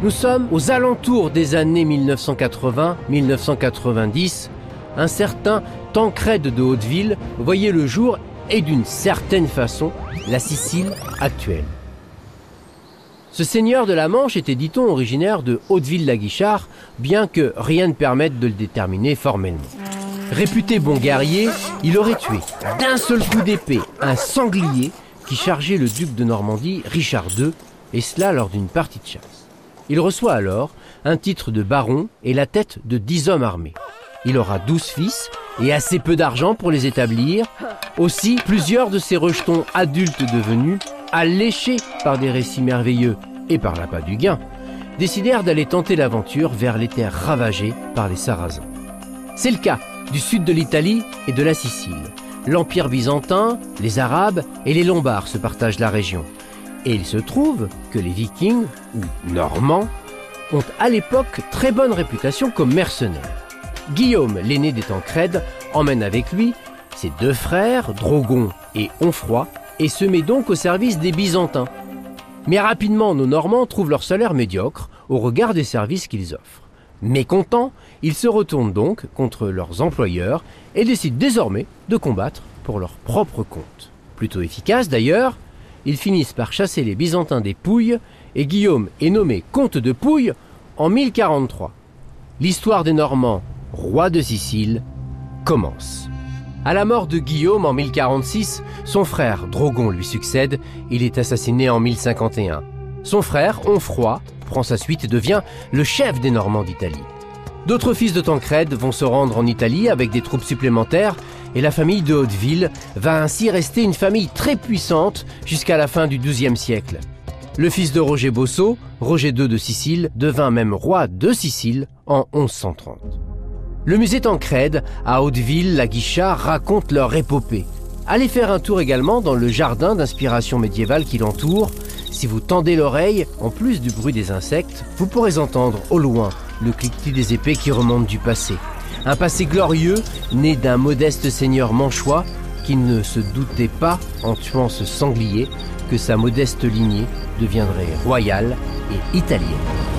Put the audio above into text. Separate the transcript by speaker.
Speaker 1: Nous sommes aux alentours des années 1980-1990. Un certain Tancred de Hauteville voyait le jour et d'une certaine façon la Sicile actuelle. Ce seigneur de la Manche était, dit-on, originaire de Hauteville-la-Guichard, bien que rien ne permette de le déterminer formellement. Réputé bon guerrier, il aurait tué d'un seul coup d'épée un sanglier qui chargeait le duc de Normandie, Richard II, et cela lors d'une partie de chasse. Il reçoit alors un titre de baron et la tête de dix hommes armés. Il aura douze fils et assez peu d'argent pour les établir. Aussi, plusieurs de ses rejetons adultes devenus, alléchés par des récits merveilleux et par l'appât du gain, décidèrent d'aller tenter l'aventure vers les terres ravagées par les Sarrasins. C'est le cas du sud de l'Italie et de la Sicile. L'Empire byzantin, les Arabes et les Lombards se partagent la région. Et il se trouve que les Vikings, ou Normands, ont à l'époque très bonne réputation comme mercenaires. Guillaume, l'aîné des Tancrèdes, emmène avec lui ses deux frères, Drogon et Onfroy, et se met donc au service des Byzantins. Mais rapidement, nos Normands trouvent leur salaire médiocre au regard des services qu'ils offrent. Mécontents, ils se retournent donc contre leurs employeurs et décident désormais de combattre pour leur propre compte. Plutôt efficace d'ailleurs, ils finissent par chasser les Byzantins des Pouilles et Guillaume est nommé comte de Pouille en 1043. L'histoire des Normands, roi de Sicile, commence. À la mort de Guillaume en 1046, son frère Drogon lui succède, il est assassiné en 1051. Son frère, Onfroy, prend sa suite et devient le chef des Normands d'Italie. D'autres fils de Tancred vont se rendre en Italie avec des troupes supplémentaires et la famille de Hauteville va ainsi rester une famille très puissante jusqu'à la fin du XIIe siècle. Le fils de Roger Bosso, Roger II de Sicile, devint même roi de Sicile en 1130. Le musée Tancred à Hauteville, la Guichard raconte leur épopée. Allez faire un tour également dans le jardin d'inspiration médiévale qui l'entoure. Si vous tendez l'oreille, en plus du bruit des insectes, vous pourrez entendre au loin le cliquetis des épées qui remontent du passé. Un passé glorieux, né d'un modeste seigneur manchois qui ne se doutait pas, en tuant ce sanglier, que sa modeste lignée deviendrait royale et italienne.